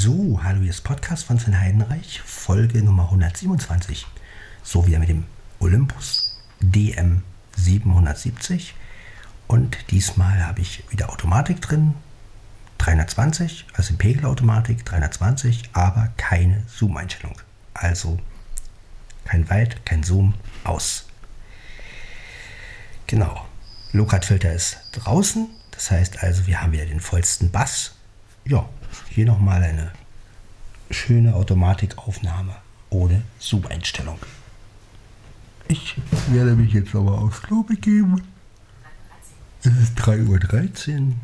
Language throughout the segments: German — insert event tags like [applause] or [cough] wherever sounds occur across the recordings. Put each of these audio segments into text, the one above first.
So, hallo, hier ist Podcast von Sven Heidenreich, Folge Nummer 127. So wieder mit dem Olympus DM 770. Und diesmal habe ich wieder Automatik drin, 320, also Pegelautomatik 320, aber keine Zoom-Einstellung. Also kein Weit, kein Zoom, aus. Genau. Low-Cut-Filter ist draußen, das heißt also, wir haben wieder den vollsten Bass. Ja, hier nochmal eine schöne Automatikaufnahme ohne Zoom-Einstellung. Ich werde mich jetzt aber aufs Klo begeben. Es ist 3.13 Uhr.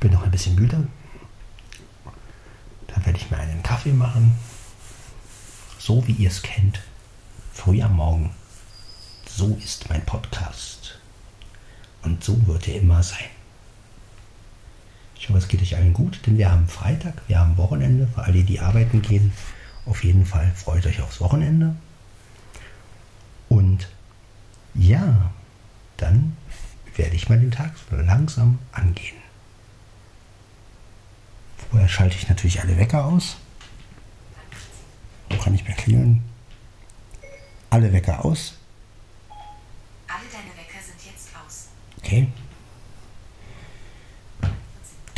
Bin noch ein bisschen müde. Dann werde ich mir einen Kaffee machen. So wie ihr es kennt. Früh am Morgen. So ist mein Podcast. Und so wird er immer sein. Ich hoffe, es geht euch allen gut, denn wir haben Freitag, wir haben Wochenende. Für alle, die arbeiten gehen, auf jeden Fall freut euch aufs Wochenende. Und ja, dann werde ich mal den Tag langsam angehen. Vorher schalte ich natürlich alle Wecker aus. So kann ich mehr klingeln. Alle Wecker aus. Alle deine Wecker sind jetzt aus. Okay.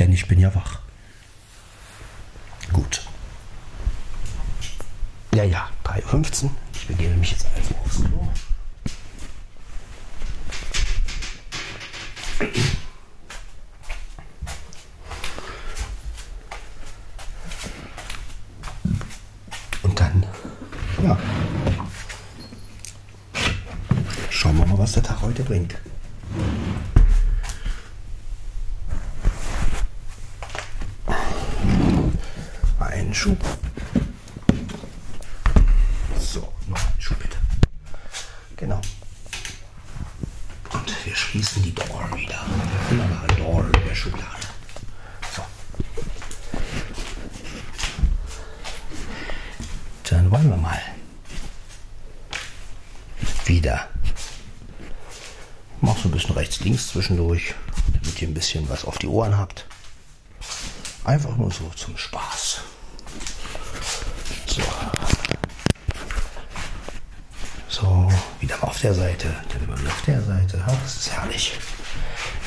Denn ich bin ja wach. Gut. Ja, ja, 3.15 Uhr. Ich begebe mich jetzt also aufs Klo. Und dann, ja. Schauen wir mal, was der Tag heute bringt. Einen Schub. So, noch einen Schub bitte. Genau. Und wir schließen die Door wieder. Der wunderbare Door in der Schublade. So. Dann wollen wir mal. Wieder. Mach so rechts-links zwischendurch, damit ihr ein bisschen was auf die Ohren habt. Einfach nur so zum Spaß. So. So, wieder mal auf der Seite, dann immer wieder auf der Seite. Das ist herrlich.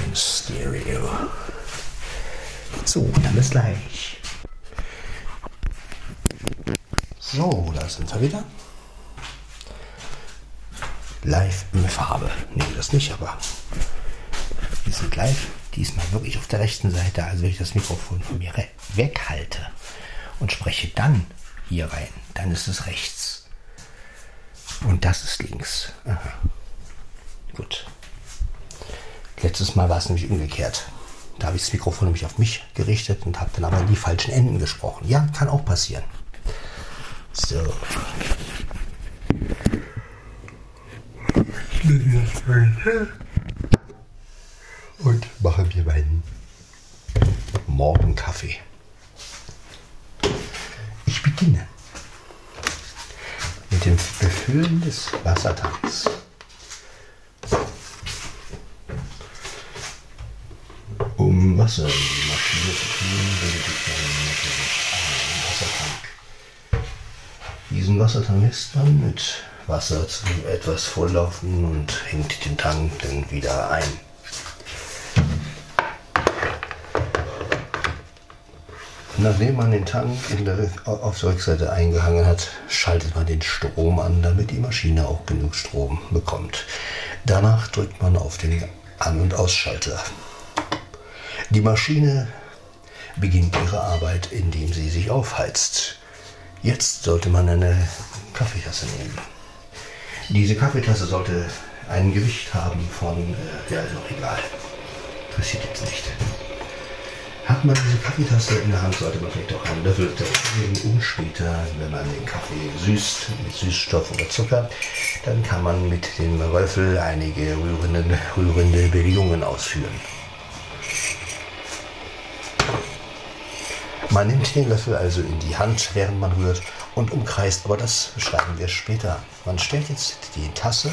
Im Stereo. So, dann bis gleich. So, da sind wir wieder. Live in Farbe. Nee, das nicht, aber sind live. Diesmal wirklich auf der rechten Seite, also wenn ich das Mikrofon von mir weghalte und spreche dann hier rein, dann ist es rechts. Und das ist links. Aha. Gut. Letztes Mal war es nämlich umgekehrt. Da habe ich das Mikrofon nämlich auf mich gerichtet und habe dann aber in die falschen Enden gesprochen. Ja, kann auch passieren. So. Und mache mir meinen Morgenkaffee. Ich beginne mit dem Befüllen des Wassertanks. Um Wasser in die Maschine zu tun, benötigt man natürlich einen Wassertank. Diesen Wassertank lässt man mit Wasser zu etwas volllaufen und hängt den Tank dann wieder ein. Nachdem man den Tank der, auf der Rückseite eingehangen hat, schaltet man den Strom an, damit die Maschine auch genug Strom bekommt. Danach drückt man auf den An- und Ausschalter. Die Maschine beginnt ihre Arbeit, indem sie sich aufheizt. Jetzt sollte man eine Kaffeetasse nehmen. Diese Kaffeetasse sollte ein Gewicht haben von, äh, ja, ist auch egal. Interessiert jetzt nicht. Hat man diese Kaffeetasse in der Hand, sollte man vielleicht auch einen Löffel nehmen, um später, wenn man den Kaffee süßt mit Süßstoff oder Zucker, dann kann man mit dem Löffel einige rührende, rührende Bewegungen ausführen. Man nimmt den Löffel also in die Hand, während man rührt und umkreist, aber das beschreiben wir später. Man stellt jetzt die Tasse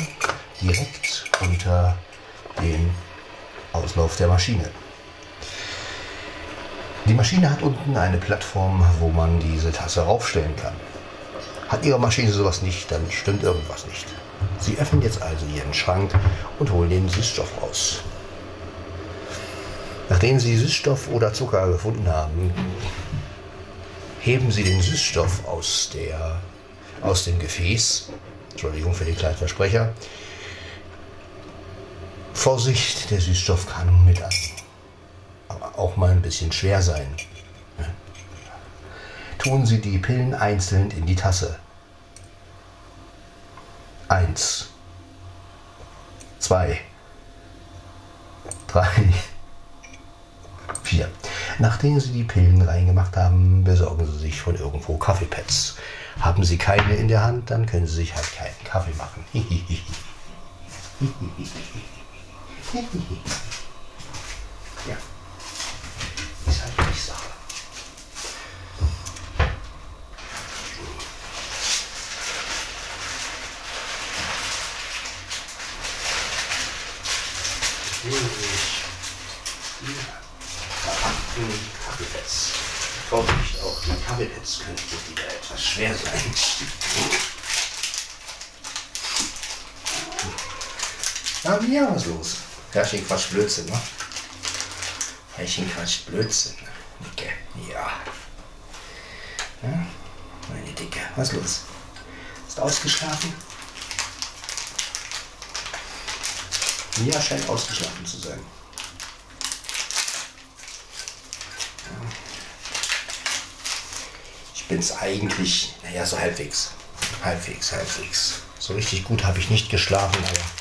direkt unter dem Auslauf der Maschine. Die Maschine hat unten eine Plattform, wo man diese Tasse raufstellen kann. Hat Ihre Maschine sowas nicht, dann stimmt irgendwas nicht. Sie öffnen jetzt also Ihren Schrank und holen den Süßstoff raus. Nachdem Sie Süßstoff oder Zucker gefunden haben, heben Sie den Süßstoff aus, der, aus dem Gefäß. Entschuldigung für den kleinen Versprecher. Vorsicht, der Süßstoff kann mit an, auch mal ein bisschen schwer sein. Tun Sie die Pillen einzeln in die Tasse. Eins, zwei, drei, vier. Nachdem Sie die Pillen reingemacht haben, besorgen Sie sich von irgendwo Kaffeepads. Haben Sie keine in der Hand, dann können Sie sich halt keinen Kaffee machen. [laughs] ja. Ist halt nicht Sache. verpackten Kaffeepads. Vorsicht, auch die Kaffeepads könnten wieder etwas schwer sein. Na, ja, was los? Herrchen Quatsch Blödsinn, ne? Herrchen Quatsch Blödsinn. Dicke, ja. ja. Meine Dicke, was los? Ist ausgeschlafen? Mia scheint ausgeschlafen zu sein. Ich bin es eigentlich, naja, so halbwegs. Halbwegs, halbwegs. So richtig gut habe ich nicht geschlafen, aber.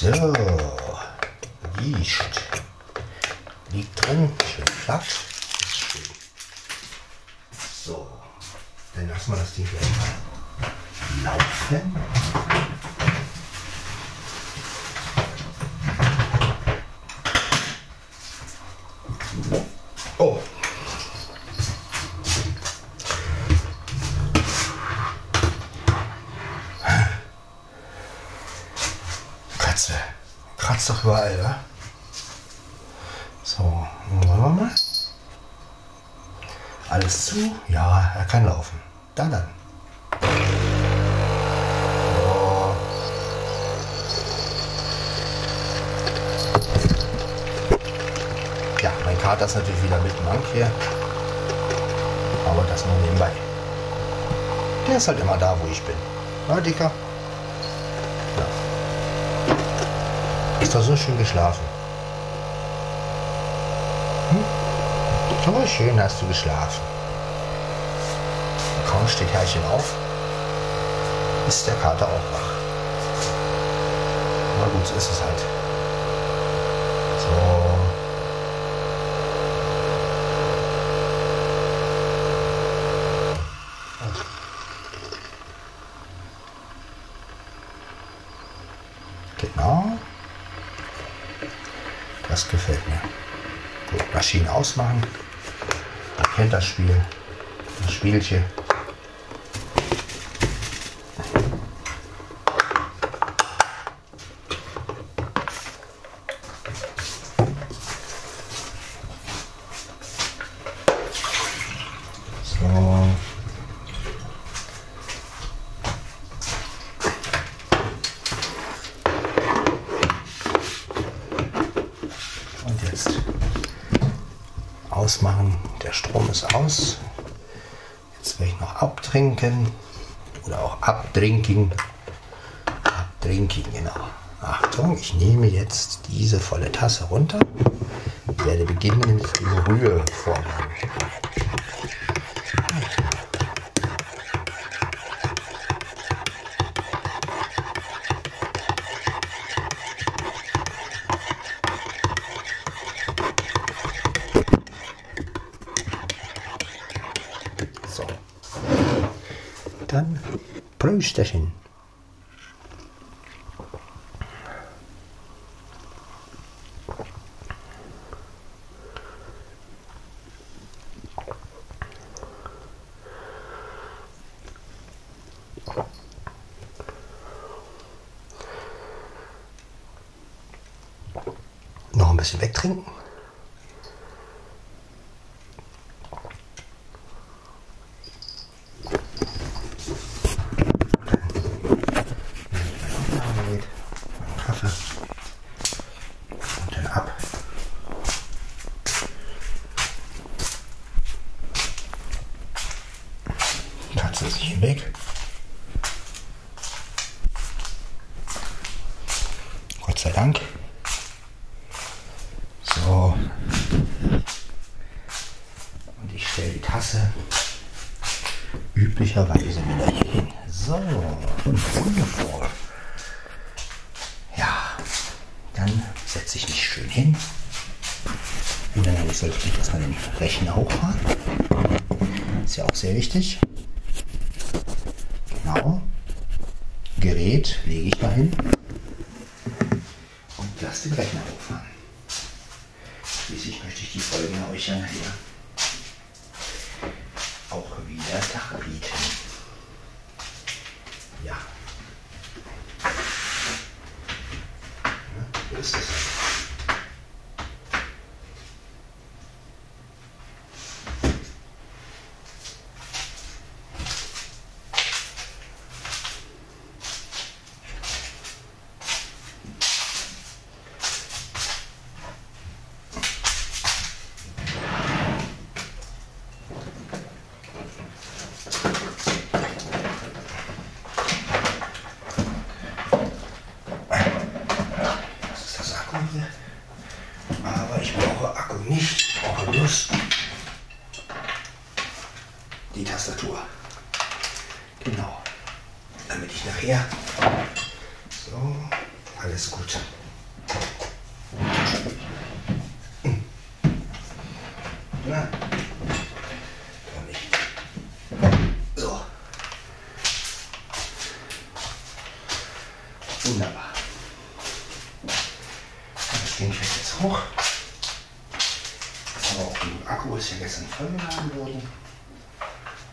So, riecht. Liegt drin, schön flach. Ist schön. So, dann lassen wir das Ding gleich mal laufen. Oh. Katze. Kratzt doch überall, wa? So, wollen wir mal? Alles zu? Ja, er kann laufen. Da dann. So. Ja, mein Kater ist natürlich wieder mit Mank hier. Aber das nur nebenbei. Der ist halt immer da, wo ich bin. Na, Dicker? Ja. Ist doch so schön geschlafen. So schön hast du geschlafen. Kaum steht Herrchen auf, ist der Kater auch wach. Na gut, so ist es halt. So. Genau. Das gefällt mir. Gut, Maschine ausmachen. Das Spiel. Das Spielchen. So. ausmachen. Der Strom ist aus. Jetzt werde ich noch abtrinken oder auch abtrinken. Abtrinken, genau. Achtung, ich nehme jetzt diese volle Tasse runter und werde beginnen mit dem مشتشن. Sehr wichtig. Genau. Gerät lege ich dahin und lasse den Rechner hochfahren. Schließlich möchte ich die Folgen euch ja nachher auch wieder darbieten. Ja. ja so ist es. Das ist das Akku hier. Aber ich brauche Akku nicht. Ich brauche bloß die Tastatur. Genau. Damit ich nachher. So, alles gut. Na, doch nicht. So. Wunderbar. Das Ding fällt jetzt hoch. Aber auch genug Akku ist ja gestern vollgeladen worden.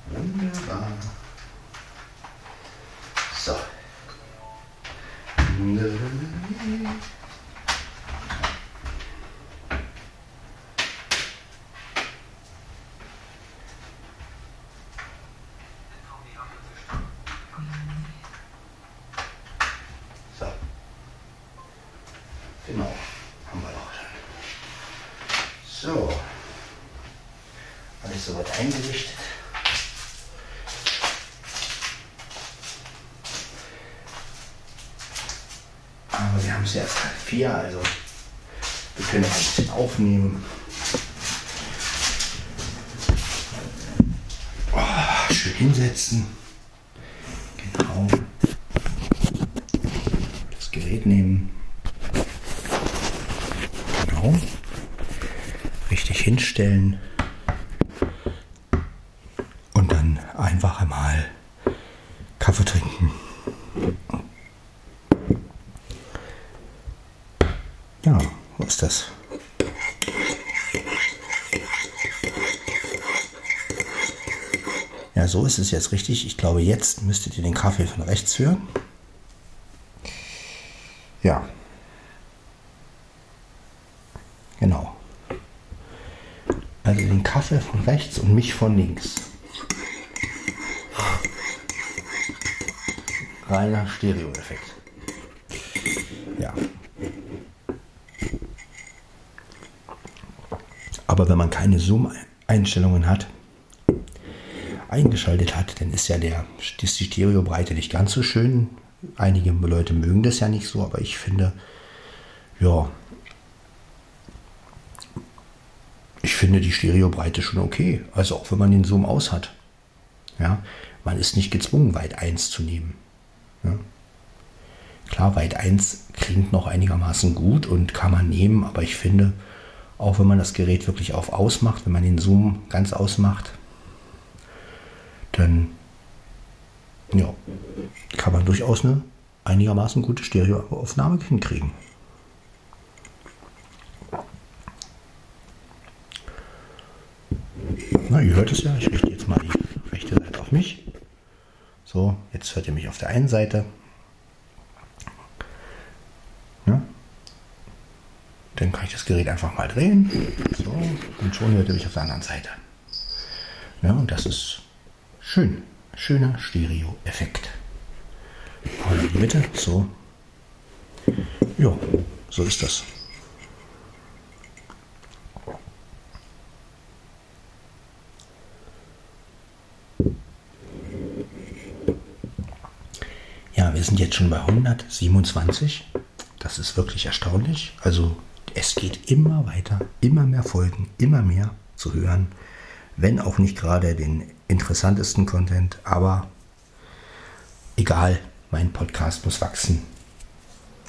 Wunderbar. So. So. Genau, haben wir doch schon. So. Alles soweit eingerichtet. Aber wir haben es erst halb vier, also wir können noch ein bisschen aufnehmen. Oh, schön hinsetzen. Genau. Das Gerät nehmen. Genau. Richtig hinstellen. Und dann einfach einmal Kaffee trinken. Ja, wo ist das? Ja, so ist es jetzt richtig. Ich glaube, jetzt müsstet ihr den Kaffee von rechts hören. Ja. Genau. Kaffee von rechts und mich von links. Reiner Stereo-Effekt. Ja. Aber wenn man keine Zoom-Einstellungen hat, eingeschaltet hat, dann ist ja der, ist die Stereobreite nicht ganz so schön. Einige Leute mögen das ja nicht so, aber ich finde, ja, ich finde die Stereobreite schon okay. Also auch wenn man den Zoom aus hat. Ja, man ist nicht gezwungen, weit 1 zu nehmen. Ja. Klar, weit 1 klingt noch einigermaßen gut und kann man nehmen, aber ich finde, auch wenn man das Gerät wirklich auf ausmacht, wenn man den Zoom ganz ausmacht, dann ja, kann man durchaus eine einigermaßen gute Stereoaufnahme hinkriegen. Na, ihr hört es ja, ich richte jetzt mal die rechte Seite auf mich. So, jetzt hört ihr mich auf der einen Seite. Ja. Dann kann ich das Gerät einfach mal drehen. So, und schon hört ihr mich auf der anderen Seite. Ja, und das ist schön. Schöner Stereo-Effekt. in die Mitte, so. Ja, so ist das. Sind jetzt schon bei 127. Das ist wirklich erstaunlich. Also es geht immer weiter, immer mehr Folgen, immer mehr zu hören. Wenn auch nicht gerade den interessantesten Content, aber egal, mein Podcast muss wachsen.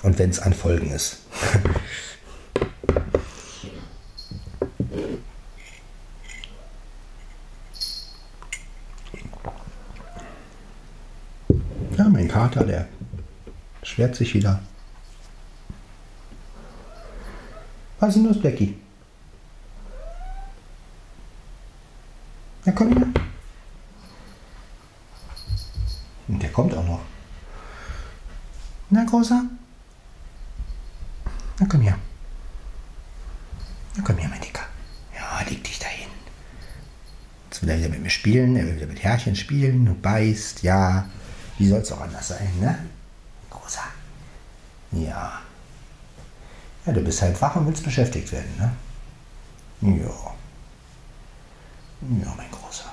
Und wenn es an Folgen ist. [laughs] ja, mein Kater, der schwert sich wieder. Was ist denn los, Blackie? Na komm her. Und der kommt auch noch. Na, Großer? Na, komm her. Na, komm her, mein Dicker. Ja, leg dich dahin. Jetzt will er wieder mit mir spielen. Er will wieder mit Herrchen spielen und beißt. Ja, wie soll es auch anders sein, ne? Großer. Ja. Ja, du bist halt wach und willst beschäftigt werden, ne? Ja. Ja, mein Großer.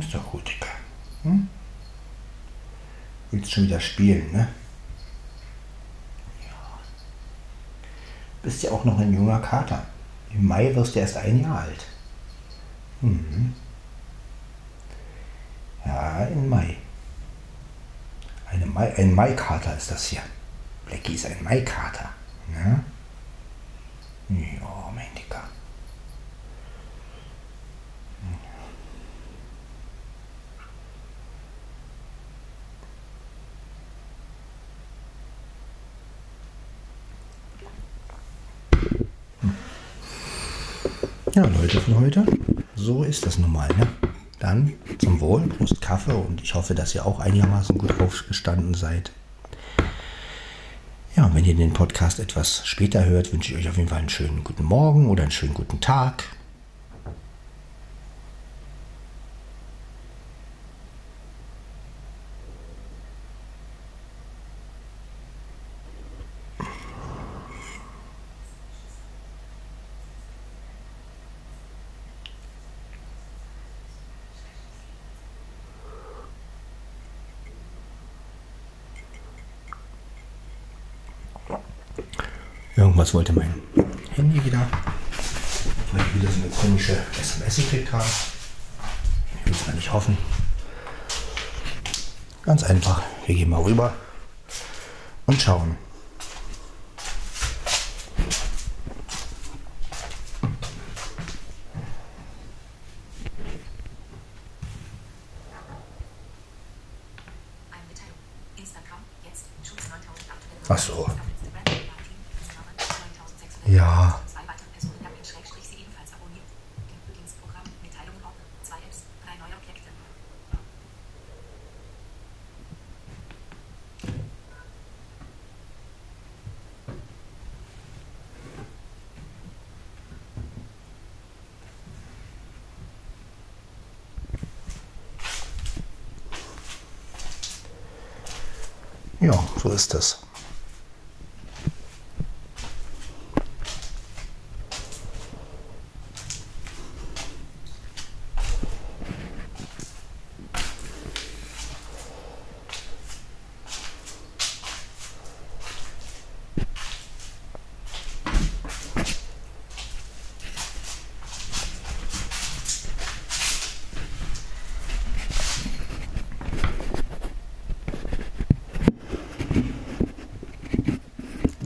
Ist doch gut, Dicker. Hm? Willst schon wieder spielen, ne? Ja. Bist ja auch noch ein junger Kater. Im Mai wirst du erst ein Jahr alt. Mhm. Ja, im Mai. Eine Mai ein Maikater ist das hier. Blackie ist ein Maikater. Ne? Ja, mein Dicker. Leute von heute, so ist das nun mal. Ne? Dann zum Wohl, Prost Kaffee und ich hoffe, dass ihr auch einigermaßen gut aufgestanden seid. Ja, wenn ihr den Podcast etwas später hört, wünsche ich euch auf jeden Fall einen schönen guten Morgen oder einen schönen guten Tag. Irgendwas wollte mein Handy wieder. Weil ich wieder so eine komische SMS gekriegt habe. Ich will es mal nicht hoffen. Ganz einfach. Wir gehen mal rüber und schauen. Eine Mitteilung. Instagram, jetzt, Schutz 9008. Ach so. Ja. Zwei weitere Personen haben den Schrägstrich sie ebenfalls abonniert. Dienstprogramm, Mitteilungen ob, zwei Apps, drei neue Objekte. Ja, so ist das.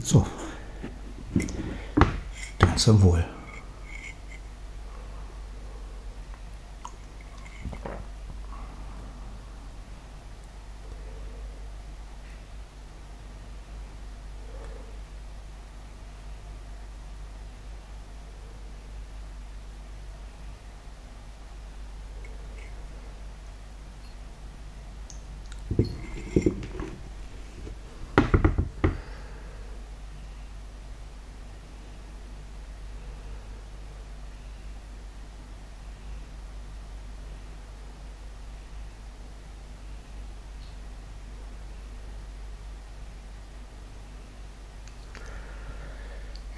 So. Dann zum Wohl.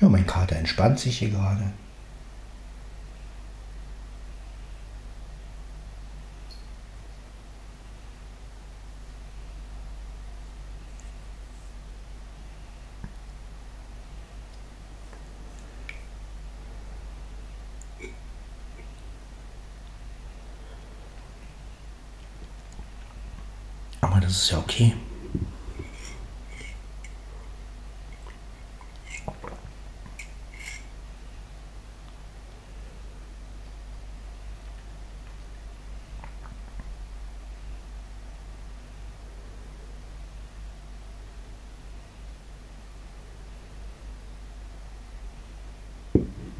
Ja, mein Kater entspannt sich hier gerade. Aber das ist ja okay.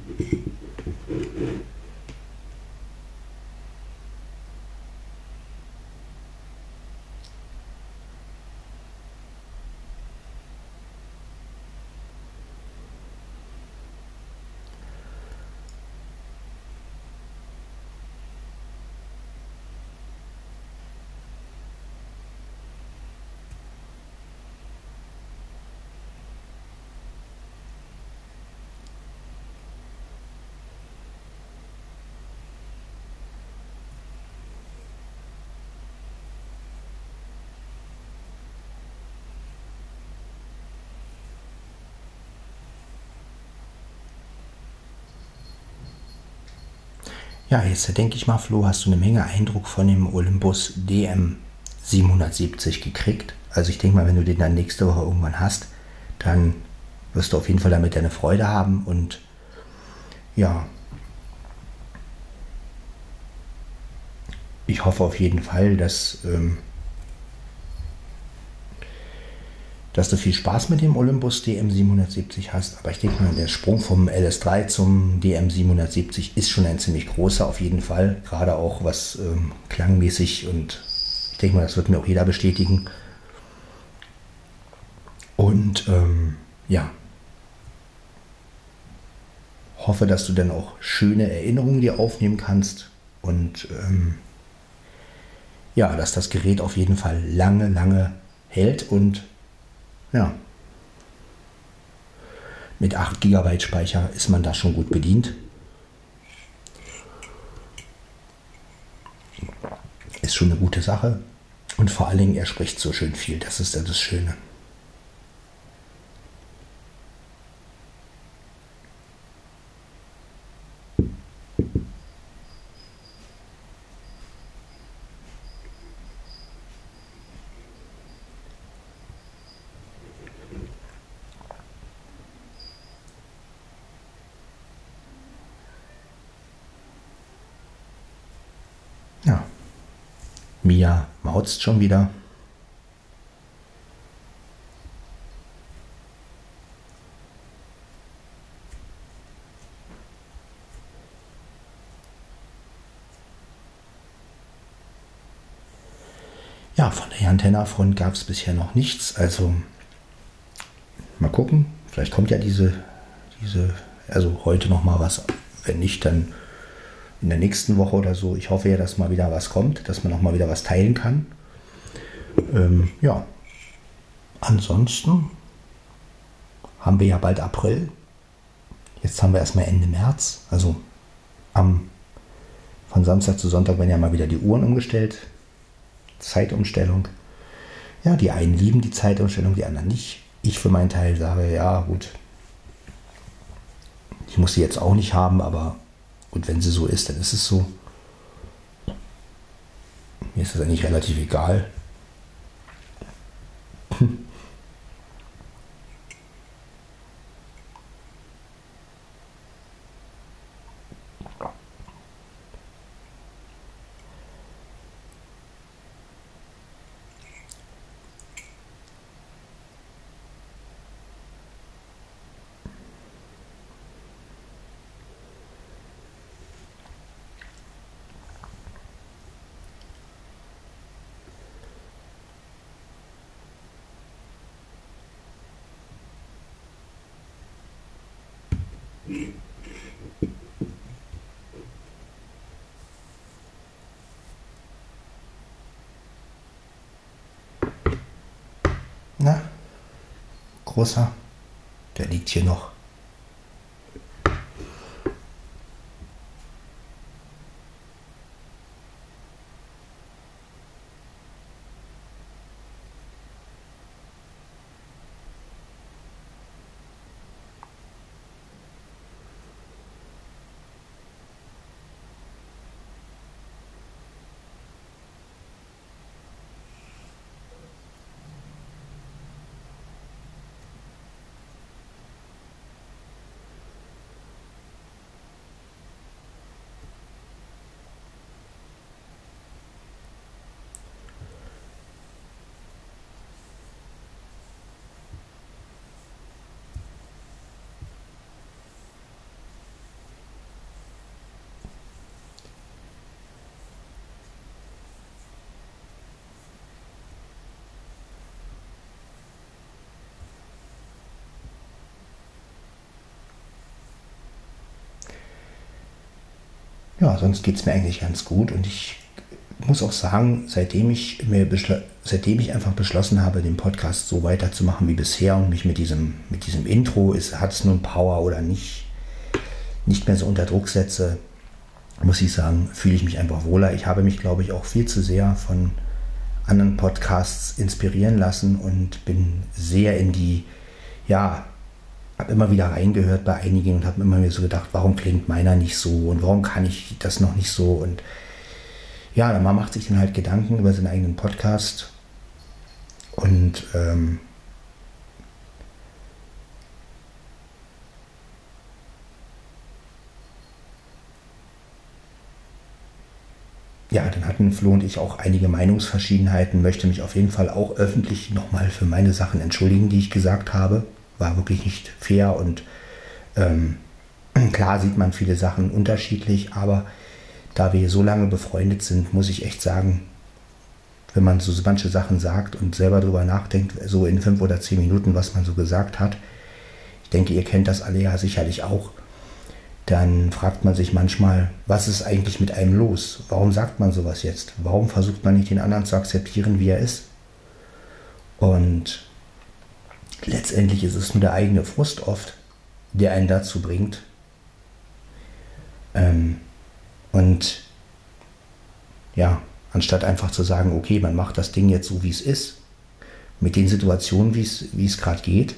you Ja, jetzt denke ich mal, Flo, hast du eine Menge Eindruck von dem Olympus DM 770 gekriegt. Also ich denke mal, wenn du den dann nächste Woche irgendwann hast, dann wirst du auf jeden Fall damit deine Freude haben und ja, ich hoffe auf jeden Fall, dass, ähm, dass du viel Spaß mit dem Olympus DM770 hast. Aber ich denke mal, der Sprung vom LS3 zum DM770 ist schon ein ziemlich großer, auf jeden Fall. Gerade auch was ähm, klangmäßig und ich denke mal, das wird mir auch jeder bestätigen. Und ähm, ja, hoffe, dass du dann auch schöne Erinnerungen dir aufnehmen kannst und ähm, ja, dass das Gerät auf jeden Fall lange, lange hält und ja, mit 8 GB Speicher ist man da schon gut bedient. Ist schon eine gute Sache und vor allen Dingen, er spricht so schön viel, das ist ja das Schöne. kotzt schon wieder. Ja, von der Antenna-Front gab es bisher noch nichts. Also mal gucken. Vielleicht kommt ja diese, diese, also heute noch mal was. Wenn nicht, dann in der nächsten Woche oder so. Ich hoffe ja, dass mal wieder was kommt, dass man noch mal wieder was teilen kann. Ähm, ja. Ansonsten haben wir ja bald April. Jetzt haben wir erstmal Ende März. Also am, von Samstag zu Sonntag werden ja mal wieder die Uhren umgestellt. Zeitumstellung. Ja, die einen lieben die Zeitumstellung, die anderen nicht. Ich für meinen Teil sage, ja, gut. Ich muss sie jetzt auch nicht haben, aber gut, wenn sie so ist, dann ist es so. Mir ist das eigentlich relativ egal. Na, großer, der liegt hier noch. Ja, sonst geht es mir eigentlich ganz gut und ich muss auch sagen, seitdem ich mir seitdem ich einfach beschlossen habe, den Podcast so weiterzumachen wie bisher und mich mit diesem, mit diesem Intro, hat es nun Power oder nicht, nicht mehr so unter Druck setze, muss ich sagen, fühle ich mich einfach wohler. Ich habe mich, glaube ich, auch viel zu sehr von anderen Podcasts inspirieren lassen und bin sehr in die, ja, habe immer wieder reingehört bei einigen und habe immer mir so gedacht, warum klingt meiner nicht so und warum kann ich das noch nicht so? Und ja, man macht sich dann halt Gedanken über seinen eigenen Podcast und ähm, ja, dann hatten Flo und ich auch einige Meinungsverschiedenheiten, möchte mich auf jeden Fall auch öffentlich nochmal für meine Sachen entschuldigen, die ich gesagt habe war wirklich nicht fair und ähm, [clears throat] klar sieht man viele Sachen unterschiedlich, aber da wir so lange befreundet sind, muss ich echt sagen, wenn man so manche Sachen sagt und selber darüber nachdenkt, so in fünf oder zehn Minuten, was man so gesagt hat, ich denke, ihr kennt das alle ja sicherlich auch, dann fragt man sich manchmal, was ist eigentlich mit einem los? Warum sagt man sowas jetzt? Warum versucht man nicht den anderen zu akzeptieren, wie er ist? Und letztendlich ist es nur der eigene Frust oft, der einen dazu bringt. Ähm, und ja, anstatt einfach zu sagen, okay, man macht das Ding jetzt so, wie es ist, mit den Situationen, wie es gerade geht.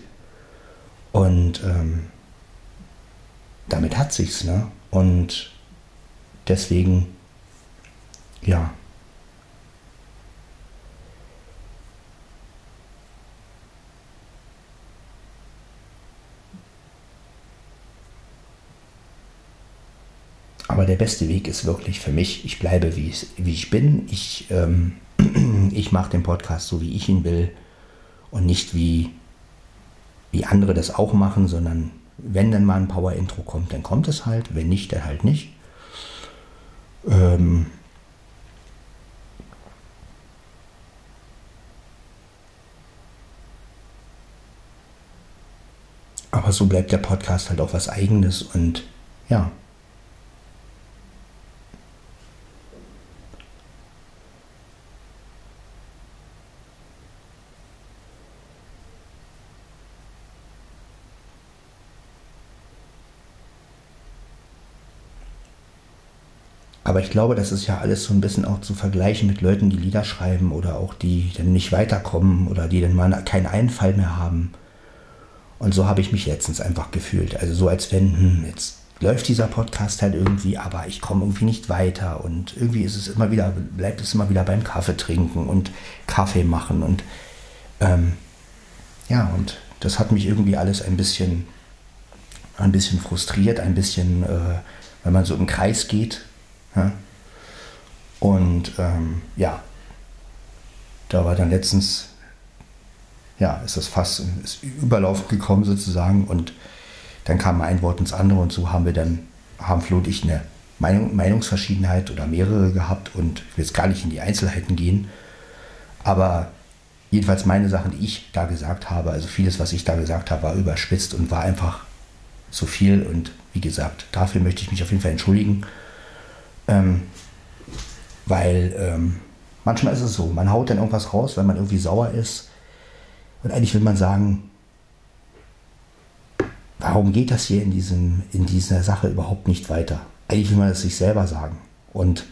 Und ähm, damit hat sich's, ne? Und deswegen, ja, Aber der beste Weg ist wirklich für mich, ich bleibe wie, wie ich bin. Ich, ähm, [clears throat] ich mache den Podcast so, wie ich ihn will und nicht wie, wie andere das auch machen, sondern wenn dann mal ein Power-Intro kommt, dann kommt es halt. Wenn nicht, dann halt nicht. Ähm, aber so bleibt der Podcast halt auch was Eigenes und ja. Aber ich glaube, das ist ja alles so ein bisschen auch zu vergleichen mit Leuten, die Lieder schreiben oder auch die dann nicht weiterkommen oder die dann mal keinen Einfall mehr haben. Und so habe ich mich letztens einfach gefühlt. Also so als wenn, hm, jetzt läuft dieser Podcast halt irgendwie, aber ich komme irgendwie nicht weiter und irgendwie ist es immer wieder, bleibt es immer wieder beim Kaffee trinken und Kaffee machen und ähm, ja, und das hat mich irgendwie alles ein bisschen, ein bisschen frustriert, ein bisschen, äh, wenn man so im Kreis geht ja? Und ähm, ja, da war dann letztens, ja, ist das fast ist Überlauf gekommen sozusagen und dann kam ein Wort ins andere und so haben wir dann, haben Flo und ich eine Meinung, Meinungsverschiedenheit oder mehrere gehabt und ich will jetzt gar nicht in die Einzelheiten gehen, aber jedenfalls meine Sachen, die ich da gesagt habe, also vieles, was ich da gesagt habe, war überspitzt und war einfach zu viel und wie gesagt, dafür möchte ich mich auf jeden Fall entschuldigen ähm, weil ähm, manchmal ist es so, man haut dann irgendwas raus, weil man irgendwie sauer ist. Und eigentlich will man sagen, warum geht das hier in, diesem, in dieser Sache überhaupt nicht weiter? Eigentlich will man es sich selber sagen. Und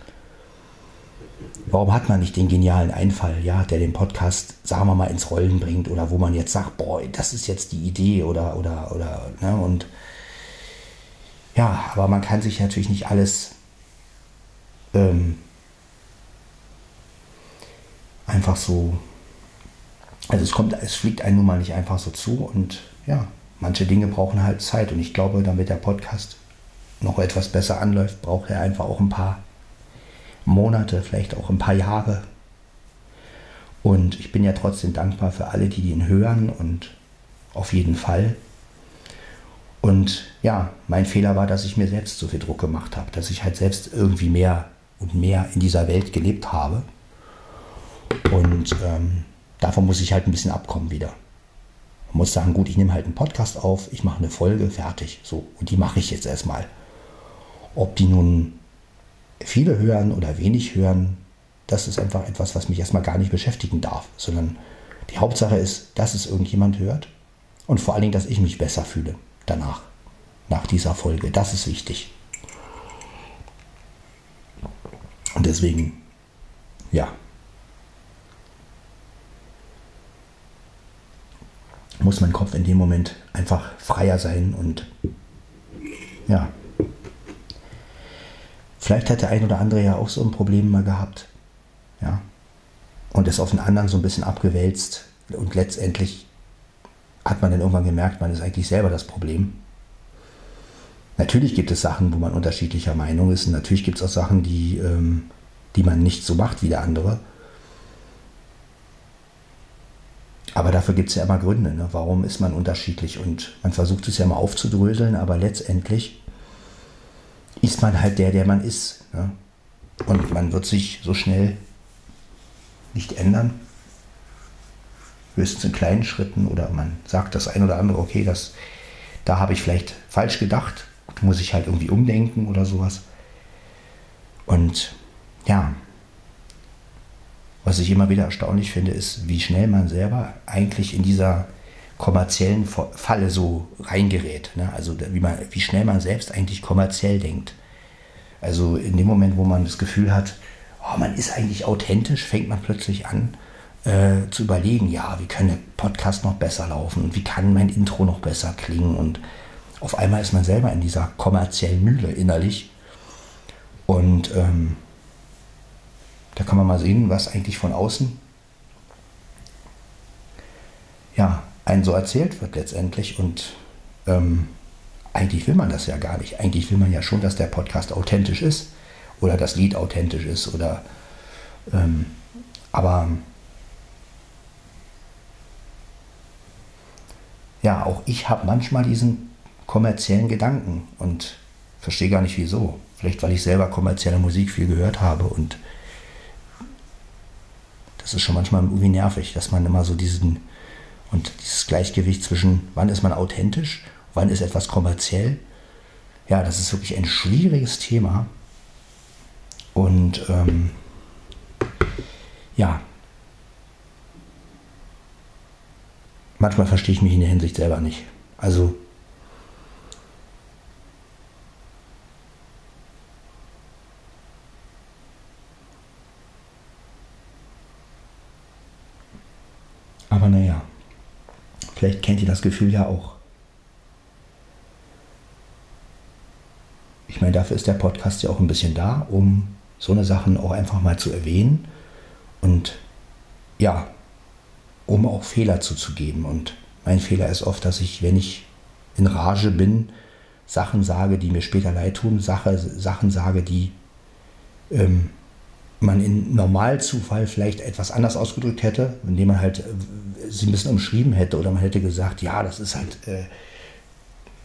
warum hat man nicht den genialen Einfall, ja, der den Podcast, sagen wir mal, ins Rollen bringt oder wo man jetzt sagt, boah, das ist jetzt die Idee oder, oder, oder, ne, und ja, aber man kann sich natürlich nicht alles ähm, einfach so, also es kommt, es fliegt einem nun mal nicht einfach so zu und ja, manche Dinge brauchen halt Zeit und ich glaube, damit der Podcast noch etwas besser anläuft, braucht er einfach auch ein paar Monate, vielleicht auch ein paar Jahre. Und ich bin ja trotzdem dankbar für alle, die ihn hören und auf jeden Fall. Und ja, mein Fehler war, dass ich mir selbst so viel Druck gemacht habe, dass ich halt selbst irgendwie mehr und mehr in dieser Welt gelebt habe. Und ähm, davon muss ich halt ein bisschen abkommen wieder. Man muss sagen, gut, ich nehme halt einen Podcast auf, ich mache eine Folge, fertig. So, und die mache ich jetzt erstmal. Ob die nun viele hören oder wenig hören, das ist einfach etwas, was mich erstmal gar nicht beschäftigen darf, sondern die Hauptsache ist, dass es irgendjemand hört und vor allen Dingen, dass ich mich besser fühle danach, nach dieser Folge. Das ist wichtig. Und deswegen, ja, muss mein Kopf in dem Moment einfach freier sein und ja. Vielleicht hat der ein oder andere ja auch so ein Problem mal gehabt. Ja. Und es auf den anderen so ein bisschen abgewälzt. Und letztendlich hat man dann irgendwann gemerkt, man ist eigentlich selber das Problem. Natürlich gibt es Sachen, wo man unterschiedlicher Meinung ist. Und natürlich gibt es auch Sachen, die, ähm, die man nicht so macht wie der andere. Aber dafür gibt es ja immer Gründe. Ne? Warum ist man unterschiedlich? Und man versucht es ja mal aufzudröseln, aber letztendlich ist man halt der, der man ist. Ne? Und man wird sich so schnell nicht ändern. Höchstens in kleinen Schritten oder man sagt das ein oder andere, okay, das, da habe ich vielleicht falsch gedacht muss ich halt irgendwie umdenken oder sowas. Und ja, was ich immer wieder erstaunlich finde, ist, wie schnell man selber eigentlich in dieser kommerziellen Falle so reingerät. Ne? Also wie, man, wie schnell man selbst eigentlich kommerziell denkt. Also in dem Moment, wo man das Gefühl hat, oh, man ist eigentlich authentisch, fängt man plötzlich an äh, zu überlegen, ja, wie kann der Podcast noch besser laufen und wie kann mein Intro noch besser klingen und auf einmal ist man selber in dieser kommerziellen Mühle innerlich. Und ähm, da kann man mal sehen, was eigentlich von außen ja, einen so erzählt wird letztendlich. Und ähm, eigentlich will man das ja gar nicht. Eigentlich will man ja schon, dass der Podcast authentisch ist oder das Lied authentisch ist oder ähm, aber ja, auch ich habe manchmal diesen kommerziellen Gedanken und verstehe gar nicht wieso. Vielleicht weil ich selber kommerzielle Musik viel gehört habe und das ist schon manchmal irgendwie nervig, dass man immer so diesen und dieses Gleichgewicht zwischen wann ist man authentisch Wann ist etwas kommerziell? Ja, das ist wirklich ein schwieriges Thema. Und ähm, ja, manchmal verstehe ich mich in der Hinsicht selber nicht. Also Aber naja, vielleicht kennt ihr das Gefühl ja auch. Ich meine, dafür ist der Podcast ja auch ein bisschen da, um so eine Sachen auch einfach mal zu erwähnen und ja, um auch Fehler zuzugeben. Und mein Fehler ist oft, dass ich, wenn ich in Rage bin, Sachen sage, die mir später leid tun, Sache, Sachen sage, die ähm, man in Normalzufall vielleicht etwas anders ausgedrückt hätte, indem man halt äh, sie ein bisschen umschrieben hätte oder man hätte gesagt, ja, das ist halt, äh,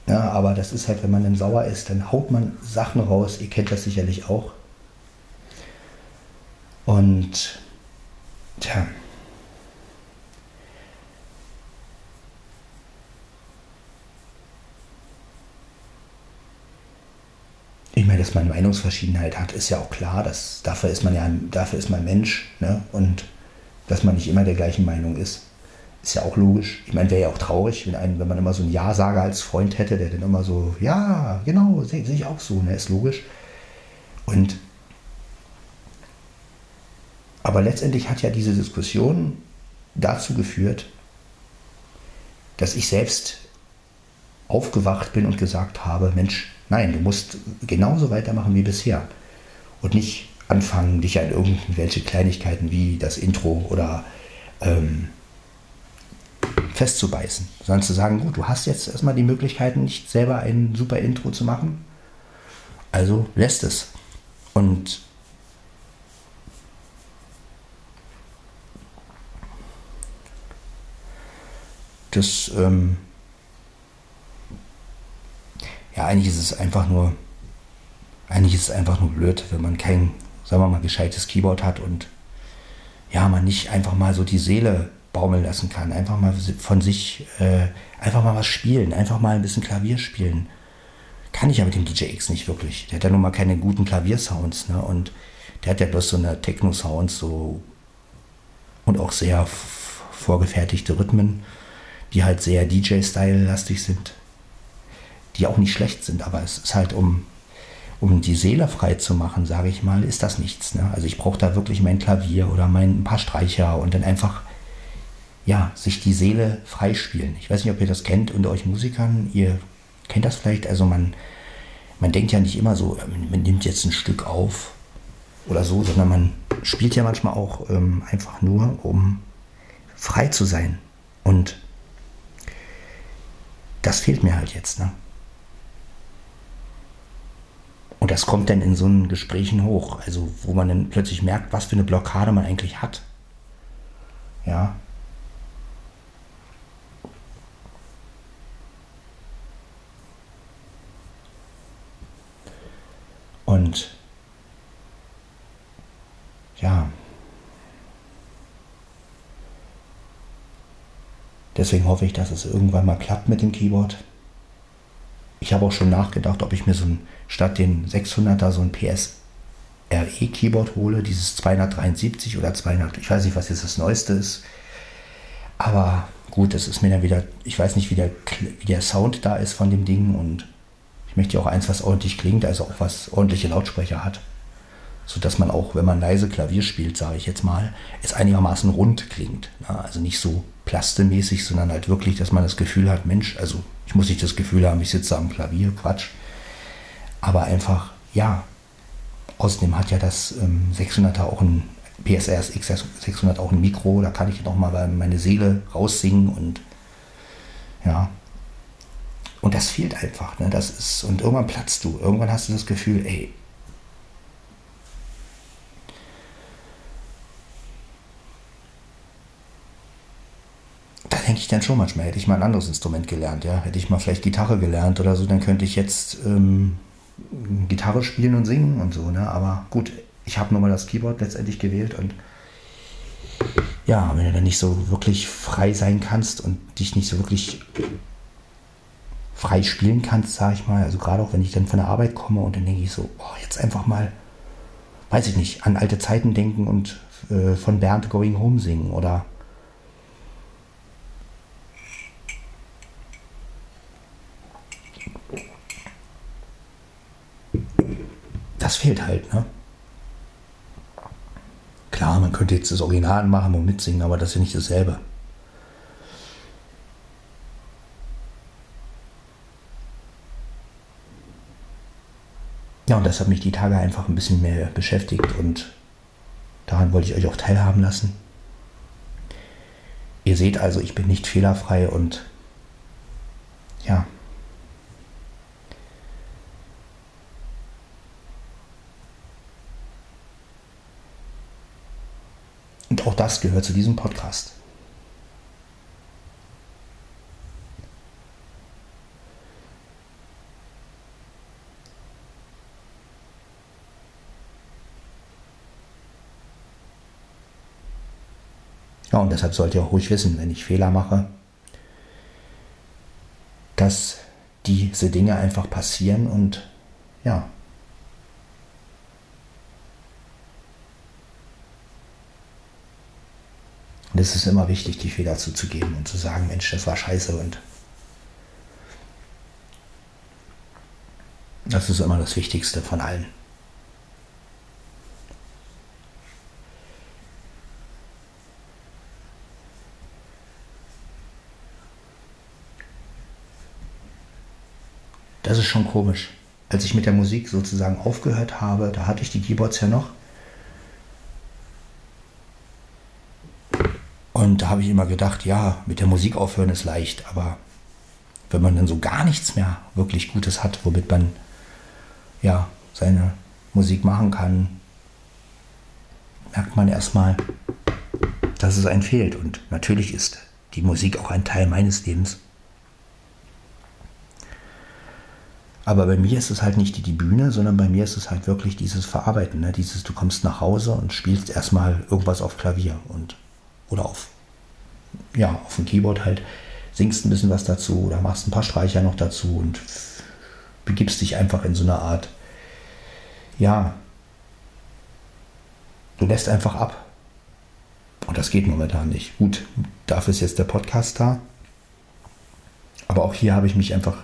ja, aber das ist halt, wenn man dann sauer ist, dann haut man Sachen raus, ihr kennt das sicherlich auch. Und, tja, meine, dass man Meinungsverschiedenheit hat, ist ja auch klar. Dass, dafür ist man ja dafür ist man Mensch. Ne? Und dass man nicht immer der gleichen Meinung ist, ist ja auch logisch. Ich meine, wäre ja auch traurig, wenn, ein, wenn man immer so einen Ja-Sager als Freund hätte, der dann immer so, ja, genau, sehe seh ich auch so, ne? ist logisch. Und aber letztendlich hat ja diese Diskussion dazu geführt, dass ich selbst aufgewacht bin und gesagt habe, Mensch, Nein, du musst genauso weitermachen wie bisher. Und nicht anfangen, dich an irgendwelche Kleinigkeiten wie das Intro oder ähm, festzubeißen, sondern zu sagen, gut, du hast jetzt erstmal die Möglichkeiten, nicht selber ein super Intro zu machen, also lässt es. Und das ähm, ja, eigentlich ist es einfach nur, eigentlich ist es einfach nur blöd, wenn man kein, sagen wir mal, gescheites Keyboard hat und ja, man nicht einfach mal so die Seele baumeln lassen kann, einfach mal von sich, äh, einfach mal was spielen, einfach mal ein bisschen Klavier spielen. Kann ich ja mit dem DJX nicht wirklich. Der hat ja nun mal keine guten Klaviersounds, ne? Und der hat ja bloß so eine Techno-Sounds so und auch sehr vorgefertigte Rhythmen, die halt sehr DJ-Style-lastig sind die auch nicht schlecht sind, aber es ist halt, um, um die Seele frei zu machen, sage ich mal, ist das nichts. Ne? Also ich brauche da wirklich mein Klavier oder mein ein paar Streicher und dann einfach, ja, sich die Seele freispielen. Ich weiß nicht, ob ihr das kennt unter euch Musikern, ihr kennt das vielleicht, also man, man denkt ja nicht immer so, man nimmt jetzt ein Stück auf oder so, sondern man spielt ja manchmal auch ähm, einfach nur, um frei zu sein. Und das fehlt mir halt jetzt. Ne? Und das kommt dann in so einen Gesprächen hoch, also wo man dann plötzlich merkt, was für eine Blockade man eigentlich hat. Ja. Und ja. Deswegen hoffe ich, dass es irgendwann mal klappt mit dem Keyboard. Ich habe auch schon nachgedacht, ob ich mir so ein statt den 600er so ein PSRE Keyboard hole, dieses 273 oder 200, ich weiß nicht, was jetzt das Neueste ist. Aber gut, das ist mir dann wieder, ich weiß nicht, wie der, wie der Sound da ist von dem Ding und ich möchte ja auch eins, was ordentlich klingt, also auch was ordentliche Lautsprecher hat. So dass man auch, wenn man leise Klavier spielt, sage ich jetzt mal, es einigermaßen rund klingt. Ne? Also nicht so plastemäßig, sondern halt wirklich, dass man das Gefühl hat, Mensch, also ich muss nicht das Gefühl haben, ich sitze am Klavier, Quatsch. Aber einfach, ja, außerdem hat ja das ähm, 600er auch ein PSRS X600 auch ein Mikro, da kann ich noch mal meine Seele raussingen und ja. Und das fehlt einfach, ne? Das ist, und irgendwann platzt du. Irgendwann hast du das Gefühl, ey, da denke ich dann schon manchmal, hätte ich mal ein anderes Instrument gelernt, ja. Hätte ich mal vielleicht Gitarre gelernt oder so, dann könnte ich jetzt ähm, Gitarre spielen und singen und so, ne? Aber gut, ich habe nochmal das Keyboard letztendlich gewählt und ja, wenn du dann nicht so wirklich frei sein kannst und dich nicht so wirklich frei spielen kannst, sage ich mal. Also gerade auch wenn ich dann von der Arbeit komme und dann denke ich so, oh, jetzt einfach mal, weiß ich nicht, an alte Zeiten denken und äh, von Bernd Going Home singen oder das fehlt halt, ne? Klar, man könnte jetzt das Original machen und mitsingen, aber das ist ja nicht dasselbe. Ja, und das hat mich die Tage einfach ein bisschen mehr beschäftigt und daran wollte ich euch auch teilhaben lassen. Ihr seht also, ich bin nicht fehlerfrei und ja. Und auch das gehört zu diesem Podcast. Ja, und deshalb sollt ihr auch ruhig wissen, wenn ich Fehler mache, dass diese Dinge einfach passieren und ja. Und es ist immer wichtig, die Fehler zuzugeben und zu sagen, Mensch, das war scheiße und das ist immer das Wichtigste von allen. Das ist schon komisch. Als ich mit der Musik sozusagen aufgehört habe, da hatte ich die Keyboards ja noch. Und habe ich immer gedacht, ja, mit der Musik aufhören ist leicht, aber wenn man dann so gar nichts mehr wirklich Gutes hat, womit man ja seine Musik machen kann, merkt man erstmal, dass es einem fehlt. Und natürlich ist die Musik auch ein Teil meines Lebens. Aber bei mir ist es halt nicht die, die Bühne, sondern bei mir ist es halt wirklich dieses Verarbeiten. Ne? Dieses, du kommst nach Hause und spielst erstmal irgendwas auf Klavier und oder auf, ja, auf dem Keyboard halt, singst ein bisschen was dazu oder machst ein paar Streicher noch dazu und begibst dich einfach in so eine Art, ja, du lässt einfach ab. Und das geht momentan nicht. Gut, dafür ist jetzt der Podcast da. Aber auch hier habe ich mich einfach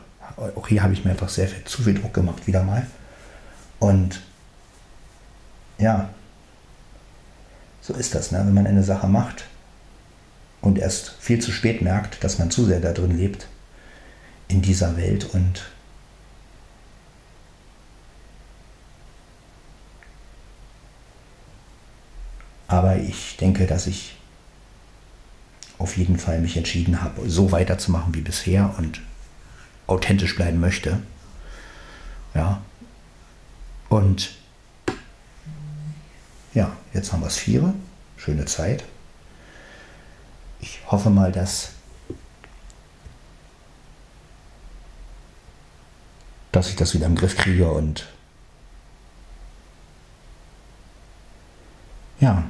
auch hier habe ich mir einfach sehr viel, zu viel Druck gemacht, wieder mal. Und ja, so ist das, ne? wenn man eine Sache macht und erst viel zu spät merkt, dass man zu sehr da drin lebt, in dieser Welt und aber ich denke, dass ich auf jeden Fall mich entschieden habe, so weiterzumachen wie bisher und authentisch bleiben möchte. Ja. Und ja, jetzt haben wir es vier. Schöne Zeit. Ich hoffe mal, dass, dass ich das wieder im Griff kriege und ja,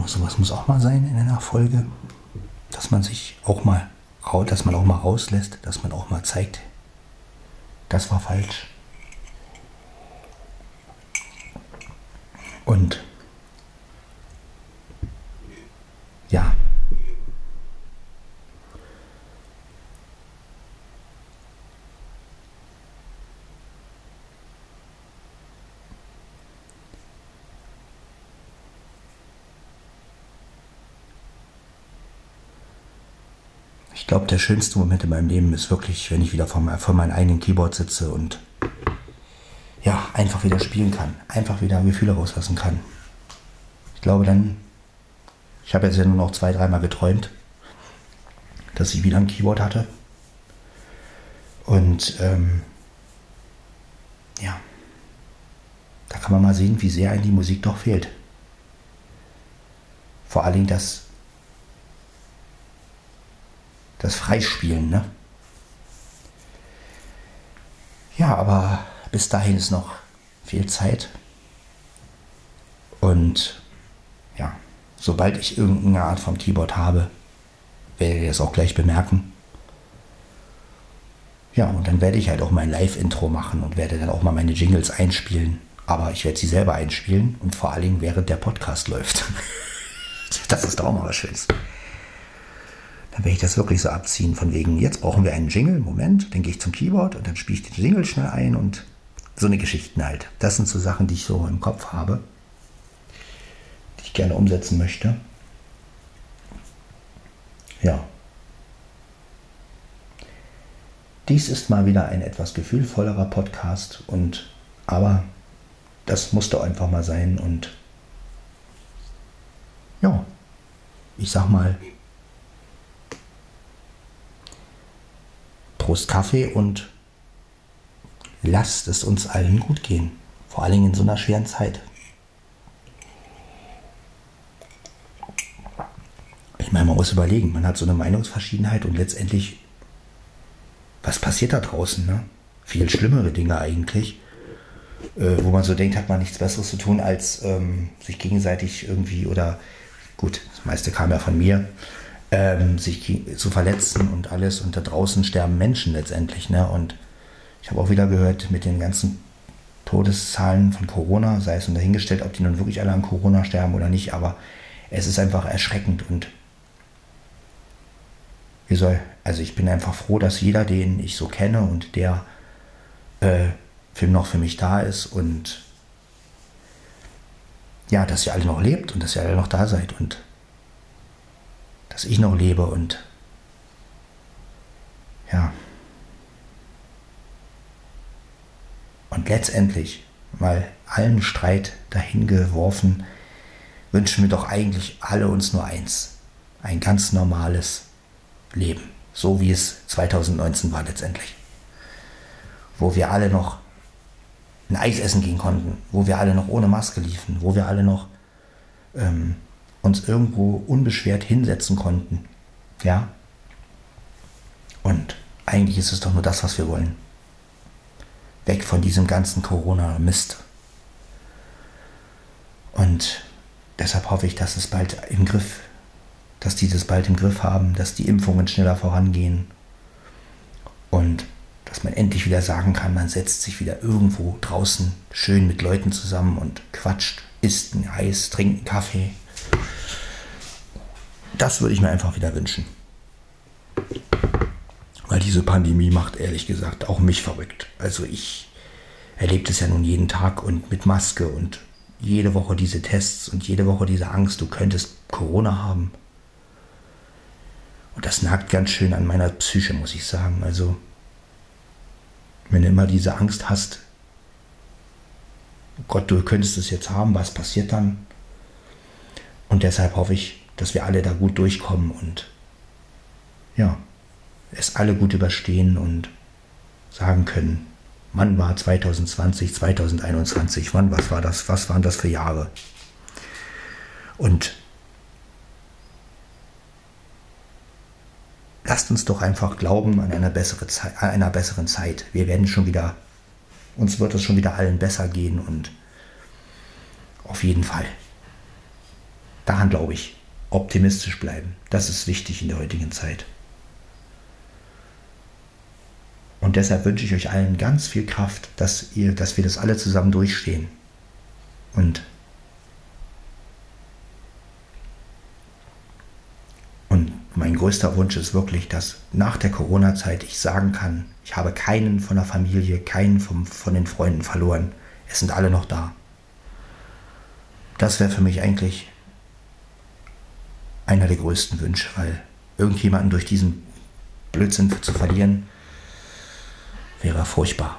ja, sowas muss auch mal sein in einer Folge, dass man sich auch mal, dass man auch mal rauslässt, dass man auch mal zeigt, das war falsch. Und ja. Ich glaube, der schönste Moment in meinem Leben ist wirklich, wenn ich wieder vor, vor meinem eigenen Keyboard sitze und ja, einfach wieder spielen kann. Einfach wieder Gefühle rauslassen kann. Ich glaube dann, ich habe jetzt ja nur noch zwei, dreimal geträumt, dass ich wieder ein Keyboard hatte. Und ähm, ja, da kann man mal sehen, wie sehr einem die Musik doch fehlt. Vor allen Dingen das, das Freispielen, ne? Ja, aber bis dahin ist noch viel Zeit. Und ja, sobald ich irgendeine Art von Keyboard habe, werdet ihr es auch gleich bemerken. Ja, und dann werde ich halt auch mein Live-Intro machen und werde dann auch mal meine Jingles einspielen. Aber ich werde sie selber einspielen und vor allen Dingen während der Podcast läuft. [laughs] das ist auch mal was Schönes. Dann werde ich das wirklich so abziehen, von wegen, jetzt brauchen wir einen Jingle, Moment, dann gehe ich zum Keyboard und dann spiele ich den Jingle schnell ein und so eine Geschichten halt. Das sind so Sachen, die ich so im Kopf habe, die ich gerne umsetzen möchte. Ja. Dies ist mal wieder ein etwas gefühlvollerer Podcast und aber das musste einfach mal sein und ja, ich sag mal Prost Kaffee und lasst es uns allen gut gehen. Vor allen Dingen in so einer schweren Zeit. Ich meine, man muss überlegen, man hat so eine Meinungsverschiedenheit und letztendlich, was passiert da draußen? Ne? Viel schlimmere Dinge eigentlich, äh, wo man so denkt, hat man nichts Besseres zu tun, als ähm, sich gegenseitig irgendwie oder, gut, das meiste kam ja von mir, ähm, sich zu verletzen und alles und da draußen sterben Menschen letztendlich. Ne? Und ich habe auch wieder gehört, mit den ganzen Todeszahlen von Corona, sei es nun dahingestellt, ob die nun wirklich alle an Corona sterben oder nicht, aber es ist einfach erschreckend und wie soll, also ich bin einfach froh, dass jeder, den ich so kenne und der äh, Film noch für mich da ist und ja, dass ihr alle noch lebt und dass ihr alle noch da seid und dass ich noch lebe und ja. Und letztendlich, mal allen Streit dahingeworfen, wünschen wir doch eigentlich alle uns nur eins. Ein ganz normales Leben. So wie es 2019 war letztendlich. Wo wir alle noch ein Eis essen gehen konnten, wo wir alle noch ohne Maske liefen, wo wir alle noch ähm, uns irgendwo unbeschwert hinsetzen konnten. Ja? Und eigentlich ist es doch nur das, was wir wollen. Weg von diesem ganzen Corona-Mist. Und deshalb hoffe ich, dass es bald im Griff, dass die das bald im Griff haben, dass die Impfungen schneller vorangehen und dass man endlich wieder sagen kann, man setzt sich wieder irgendwo draußen schön mit Leuten zusammen und quatscht, isst ein Eis, trinkt einen Kaffee. Das würde ich mir einfach wieder wünschen. Weil diese Pandemie macht ehrlich gesagt auch mich verrückt. Also ich erlebe das ja nun jeden Tag und mit Maske und jede Woche diese Tests und jede Woche diese Angst, du könntest Corona haben. Und das nagt ganz schön an meiner Psyche, muss ich sagen. Also, wenn du immer diese Angst hast, Gott, du könntest es jetzt haben, was passiert dann? Und deshalb hoffe ich, dass wir alle da gut durchkommen und ja, es alle gut überstehen und sagen können, wann war 2020, 2021, wann, was war das, was waren das für Jahre? Und lasst uns doch einfach glauben an eine bessere Zeit, an einer besseren Zeit. Wir werden schon wieder, uns wird es schon wieder allen besser gehen und auf jeden Fall. Daran glaube ich. Optimistisch bleiben. Das ist wichtig in der heutigen Zeit. Und deshalb wünsche ich euch allen ganz viel Kraft, dass, ihr, dass wir das alle zusammen durchstehen. Und, und mein größter Wunsch ist wirklich, dass nach der Corona-Zeit ich sagen kann, ich habe keinen von der Familie, keinen vom, von den Freunden verloren. Es sind alle noch da. Das wäre für mich eigentlich einer der größten Wünsche, weil irgendjemanden durch diesen Blödsinn zu verlieren, wäre furchtbar.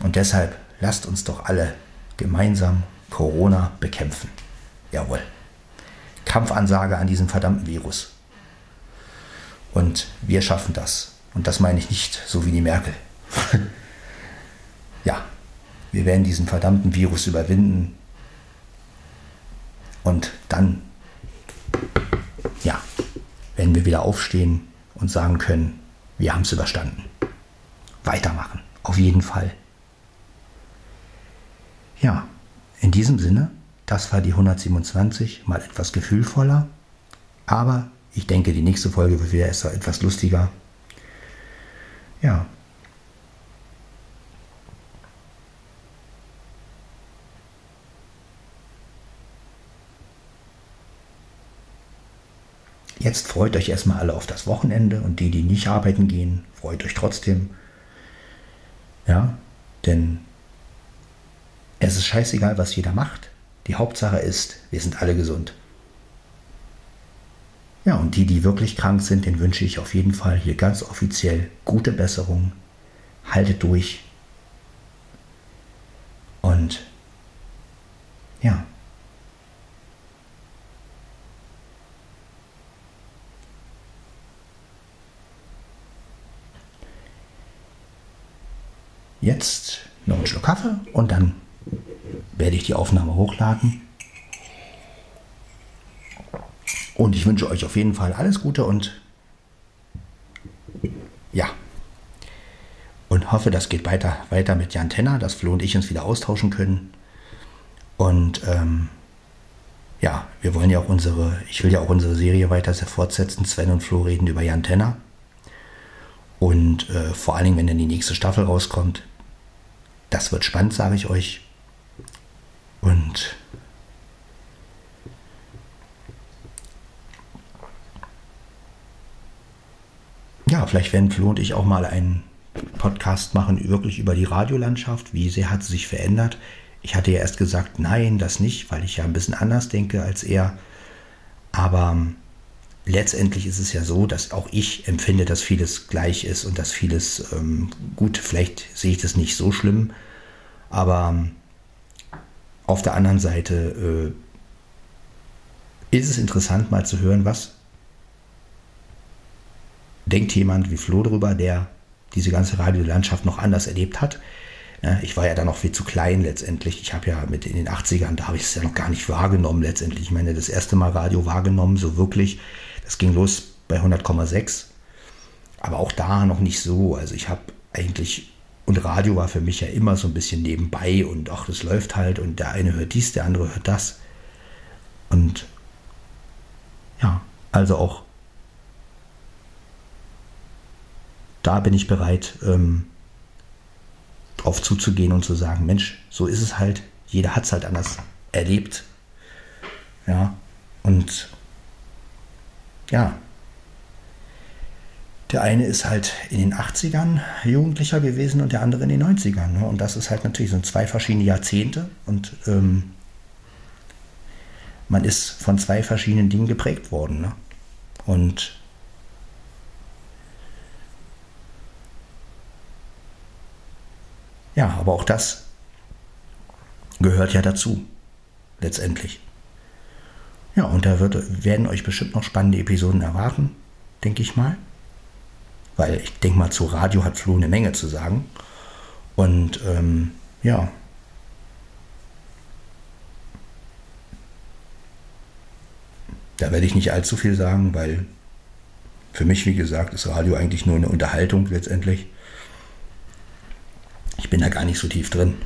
Und deshalb lasst uns doch alle gemeinsam Corona bekämpfen. Jawohl. Kampfansage an diesem verdammten Virus. Und wir schaffen das. Und das meine ich nicht so wie die Merkel. [laughs] ja, wir werden diesen verdammten Virus überwinden. Und dann, ja, werden wir wieder aufstehen und sagen können, wir haben es überstanden. Weitermachen, auf jeden Fall. Ja, in diesem Sinne, das war die 127, mal etwas gefühlvoller. Aber ich denke, die nächste Folge wird wieder etwas lustiger. Ja. Jetzt freut euch erstmal alle auf das Wochenende und die, die nicht arbeiten gehen, freut euch trotzdem. Ja, denn es ist scheißegal, was jeder macht. Die Hauptsache ist, wir sind alle gesund. Ja, und die, die wirklich krank sind, den wünsche ich auf jeden Fall hier ganz offiziell gute Besserung. Haltet durch. Und ja. Jetzt noch einen Schluck Kaffee und dann werde ich die Aufnahme hochladen. Und ich wünsche euch auf jeden Fall alles Gute und ja. Und hoffe, das geht weiter, weiter mit Jan Tenner, dass Flo und ich uns wieder austauschen können. Und ähm, ja, wir wollen ja auch unsere, ich will ja auch unsere Serie weiter fortsetzen. Sven und Flo reden über Jan Tenner. Und äh, vor allen Dingen, wenn dann die nächste Staffel rauskommt, das wird spannend, sage ich euch. Und ja, vielleicht werden Flo und ich auch mal einen Podcast machen, wirklich über die Radiolandschaft. Wie sehr hat sie sich verändert? Ich hatte ja erst gesagt, nein, das nicht, weil ich ja ein bisschen anders denke als er. Aber letztendlich ist es ja so, dass auch ich empfinde, dass vieles gleich ist und dass vieles ähm, gut, vielleicht sehe ich das nicht so schlimm, aber ähm, auf der anderen Seite äh, ist es interessant mal zu hören, was denkt jemand wie Flo darüber, der diese ganze Radiolandschaft noch anders erlebt hat. Ich war ja da noch viel zu klein letztendlich. Ich habe ja mit in den 80ern, da habe ich es ja noch gar nicht wahrgenommen letztendlich. Ich meine, das erste Mal Radio wahrgenommen, so wirklich. Das ging los bei 100,6. Aber auch da noch nicht so. Also ich habe eigentlich, und Radio war für mich ja immer so ein bisschen nebenbei und ach, das läuft halt und der eine hört dies, der andere hört das. Und ja, also auch da bin ich bereit, ähm, drauf zuzugehen und zu sagen, Mensch, so ist es halt. Jeder hat es halt anders erlebt. Ja, und ja, der eine ist halt in den 80ern Jugendlicher gewesen und der andere in den 90ern. Ne? Und das ist halt natürlich so zwei verschiedene Jahrzehnte und ähm, man ist von zwei verschiedenen Dingen geprägt worden. Ne? Und Ja, aber auch das gehört ja dazu, letztendlich. Ja, und da wird, werden euch bestimmt noch spannende Episoden erwarten, denke ich mal. Weil ich denke mal, zu Radio hat Flo eine Menge zu sagen. Und ähm, ja. Da werde ich nicht allzu viel sagen, weil für mich, wie gesagt, ist Radio eigentlich nur eine Unterhaltung letztendlich. Ich bin da gar nicht so tief drin.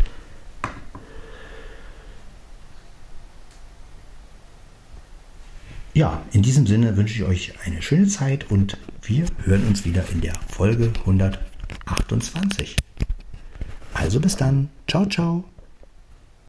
Ja, in diesem Sinne wünsche ich euch eine schöne Zeit und wir hören uns wieder in der Folge 128. Also bis dann. Ciao, ciao.